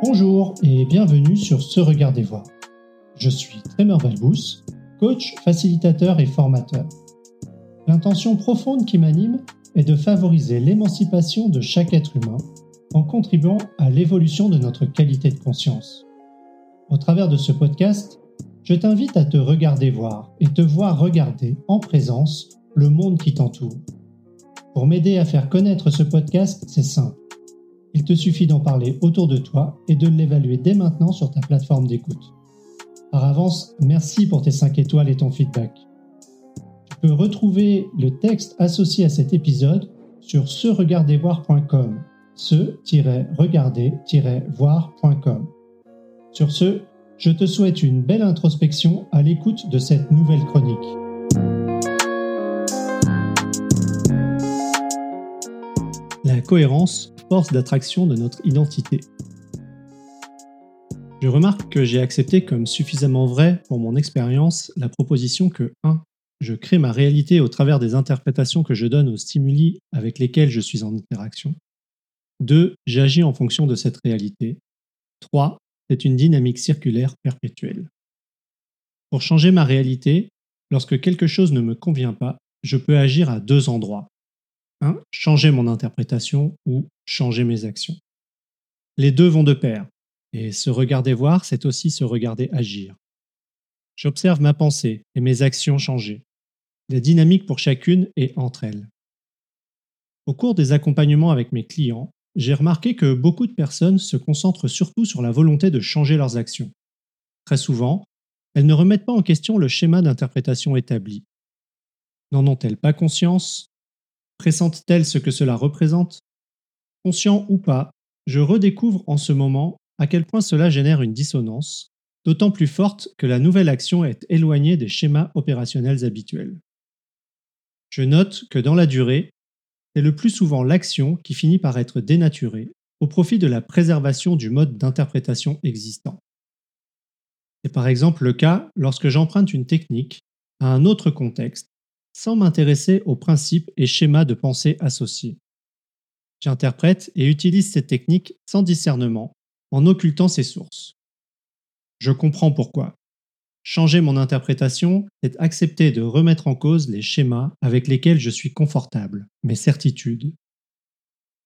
Bonjour et bienvenue sur Ce Regard des Voix. Je suis Trémor Valbous, coach, facilitateur et formateur. L'intention profonde qui m'anime est de favoriser l'émancipation de chaque être humain en contribuant à l'évolution de notre qualité de conscience. Au travers de ce podcast, je t'invite à te regarder voir et te voir regarder en présence le monde qui t'entoure. Pour m'aider à faire connaître ce podcast, c'est simple. Il te suffit d'en parler autour de toi et de l'évaluer dès maintenant sur ta plateforme d'écoute. Par avance, merci pour tes 5 étoiles et ton feedback. Tu peux retrouver le texte associé à cet épisode sur se-regarder-voir.com se-regarder-voir.com. Sur ce, je te souhaite une belle introspection à l'écoute de cette nouvelle chronique. La cohérence, force d'attraction de notre identité. Je remarque que j'ai accepté comme suffisamment vrai pour mon expérience la proposition que 1. Je crée ma réalité au travers des interprétations que je donne aux stimuli avec lesquels je suis en interaction. 2. J'agis en fonction de cette réalité. 3. C'est une dynamique circulaire perpétuelle. Pour changer ma réalité, lorsque quelque chose ne me convient pas, je peux agir à deux endroits. 1. Changer mon interprétation ou changer mes actions. Les deux vont de pair, et se regarder voir, c'est aussi se regarder agir. J'observe ma pensée et mes actions changer. La dynamique pour chacune est entre elles. Au cours des accompagnements avec mes clients, j'ai remarqué que beaucoup de personnes se concentrent surtout sur la volonté de changer leurs actions. Très souvent, elles ne remettent pas en question le schéma d'interprétation établi. N'en ont-elles pas conscience? Pressentent-elles ce que cela représente? Conscient ou pas, je redécouvre en ce moment à quel point cela génère une dissonance, d'autant plus forte que la nouvelle action est éloignée des schémas opérationnels habituels. Je note que dans la durée, c'est le plus souvent l'action qui finit par être dénaturée au profit de la préservation du mode d'interprétation existant. C'est par exemple le cas lorsque j'emprunte une technique à un autre contexte sans m'intéresser aux principes et schémas de pensée associés. J'interprète et utilise cette technique sans discernement, en occultant ses sources. Je comprends pourquoi. Changer mon interprétation, c'est accepter de remettre en cause les schémas avec lesquels je suis confortable, mes certitudes.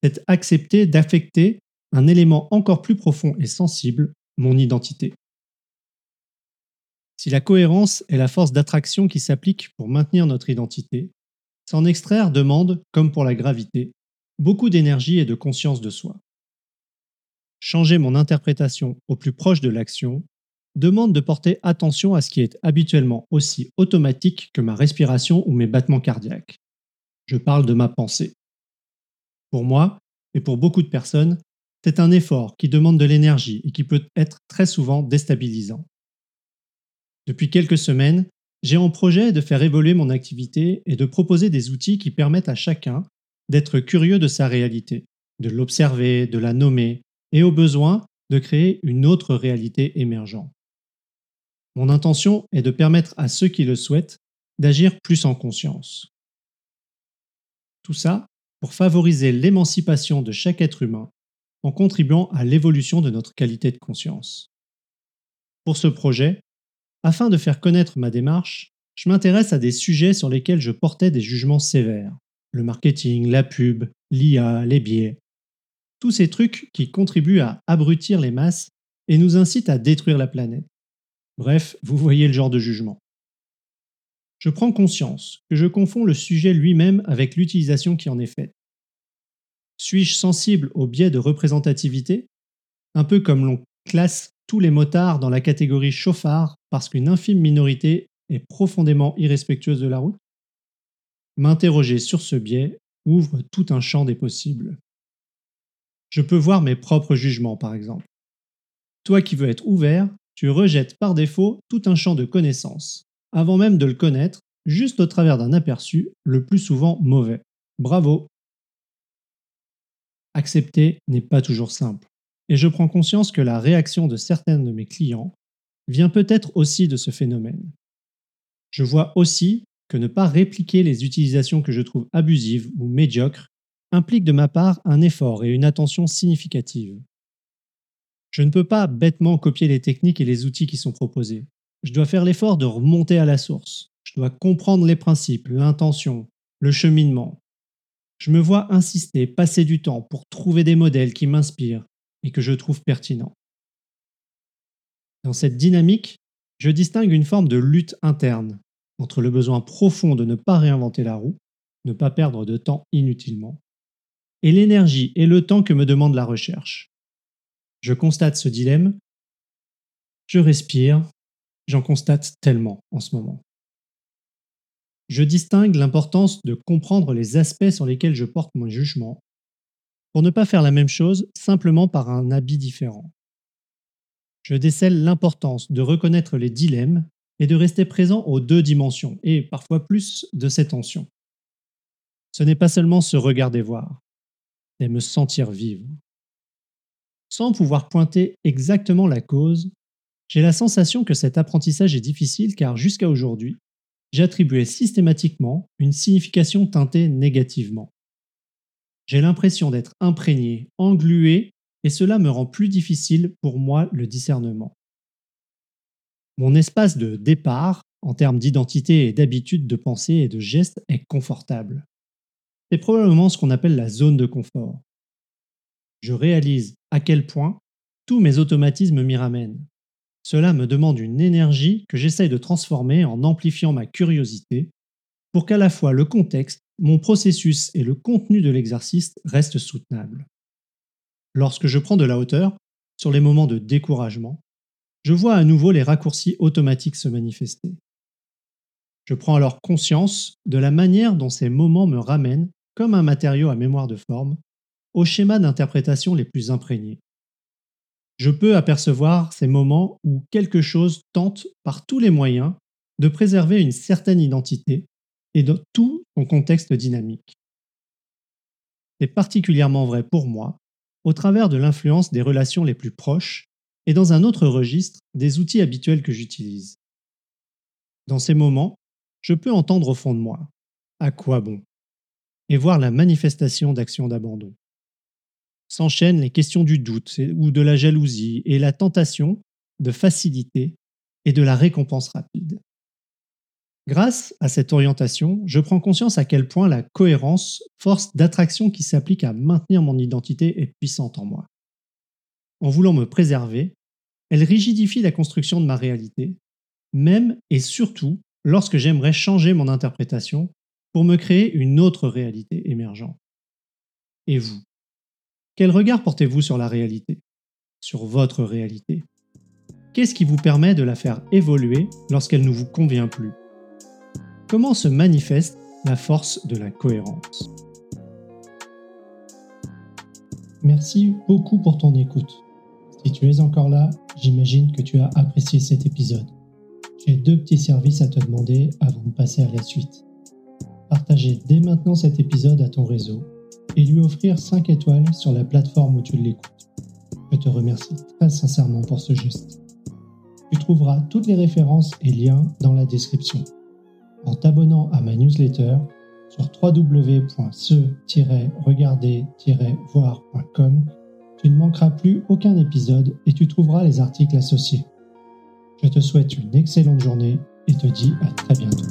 C'est accepter d'affecter un élément encore plus profond et sensible, mon identité. Si la cohérence est la force d'attraction qui s'applique pour maintenir notre identité, s'en extraire demande, comme pour la gravité, beaucoup d'énergie et de conscience de soi. Changer mon interprétation au plus proche de l'action demande de porter attention à ce qui est habituellement aussi automatique que ma respiration ou mes battements cardiaques. Je parle de ma pensée. Pour moi, et pour beaucoup de personnes, c'est un effort qui demande de l'énergie et qui peut être très souvent déstabilisant. Depuis quelques semaines, j'ai en projet de faire évoluer mon activité et de proposer des outils qui permettent à chacun d'être curieux de sa réalité, de l'observer, de la nommer et au besoin de créer une autre réalité émergente. Mon intention est de permettre à ceux qui le souhaitent d'agir plus en conscience. Tout ça pour favoriser l'émancipation de chaque être humain en contribuant à l'évolution de notre qualité de conscience. Pour ce projet, afin de faire connaître ma démarche, je m'intéresse à des sujets sur lesquels je portais des jugements sévères. Le marketing, la pub, l'IA, les biais. Tous ces trucs qui contribuent à abrutir les masses et nous incitent à détruire la planète. Bref, vous voyez le genre de jugement. Je prends conscience que je confonds le sujet lui-même avec l'utilisation qui en est faite. Suis-je sensible au biais de représentativité? Un peu comme l'on classe tous les motards dans la catégorie chauffard parce qu'une infime minorité est profondément irrespectueuse de la route? M'interroger sur ce biais ouvre tout un champ des possibles. Je peux voir mes propres jugements, par exemple. Toi qui veux être ouvert, tu rejettes par défaut tout un champ de connaissances, avant même de le connaître, juste au travers d'un aperçu, le plus souvent mauvais. Bravo Accepter n'est pas toujours simple, et je prends conscience que la réaction de certains de mes clients vient peut-être aussi de ce phénomène. Je vois aussi que ne pas répliquer les utilisations que je trouve abusives ou médiocres implique de ma part un effort et une attention significative. Je ne peux pas bêtement copier les techniques et les outils qui sont proposés. Je dois faire l'effort de remonter à la source. Je dois comprendre les principes, l'intention, le cheminement. Je me vois insister, passer du temps pour trouver des modèles qui m'inspirent et que je trouve pertinents. Dans cette dynamique, je distingue une forme de lutte interne entre le besoin profond de ne pas réinventer la roue, ne pas perdre de temps inutilement, et l'énergie et le temps que me demande la recherche. Je constate ce dilemme, je respire, j'en constate tellement en ce moment. Je distingue l'importance de comprendre les aspects sur lesquels je porte mon jugement pour ne pas faire la même chose simplement par un habit différent. Je décèle l'importance de reconnaître les dilemmes et de rester présent aux deux dimensions, et parfois plus de ces tensions. Ce n'est pas seulement se regarder voir, mais me sentir vivre. Sans pouvoir pointer exactement la cause, j'ai la sensation que cet apprentissage est difficile car jusqu'à aujourd'hui, j'attribuais systématiquement une signification teintée négativement. J'ai l'impression d'être imprégné, englué, et cela me rend plus difficile pour moi le discernement. Mon espace de départ, en termes d'identité et d'habitude de pensée et de geste, est confortable. C'est probablement ce qu'on appelle la zone de confort. Je réalise à quel point tous mes automatismes m'y ramènent. Cela me demande une énergie que j'essaye de transformer en amplifiant ma curiosité pour qu'à la fois le contexte, mon processus et le contenu de l'exercice restent soutenables. Lorsque je prends de la hauteur, sur les moments de découragement, je vois à nouveau les raccourcis automatiques se manifester. Je prends alors conscience de la manière dont ces moments me ramènent, comme un matériau à mémoire de forme, aux schémas d'interprétation les plus imprégnés. Je peux apercevoir ces moments où quelque chose tente par tous les moyens de préserver une certaine identité et de tout son contexte dynamique. C'est particulièrement vrai pour moi au travers de l'influence des relations les plus proches et dans un autre registre des outils habituels que j'utilise. Dans ces moments, je peux entendre au fond de moi à quoi bon? Et voir la manifestation d'actions d'abandon. S'enchaînent les questions du doute ou de la jalousie et la tentation de facilité et de la récompense rapide. Grâce à cette orientation, je prends conscience à quel point la cohérence, force d'attraction qui s'applique à maintenir mon identité, est puissante en moi. En voulant me préserver, elle rigidifie la construction de ma réalité, même et surtout lorsque j'aimerais changer mon interprétation pour me créer une autre réalité émergente. Et vous? Quel regard portez-vous sur la réalité? Sur votre réalité? Qu'est-ce qui vous permet de la faire évoluer lorsqu'elle ne vous convient plus? Comment se manifeste la force de la cohérence Merci beaucoup pour ton écoute. Si tu es encore là, j'imagine que tu as apprécié cet épisode. J'ai deux petits services à te demander avant de passer à la suite. Partager dès maintenant cet épisode à ton réseau et lui offrir 5 étoiles sur la plateforme où tu l'écoutes. Je te remercie très sincèrement pour ce geste. Tu trouveras toutes les références et liens dans la description. En t'abonnant à ma newsletter sur www.se-regarder-voir.com tu ne manqueras plus aucun épisode et tu trouveras les articles associés. Je te souhaite une excellente journée et te dis à très bientôt.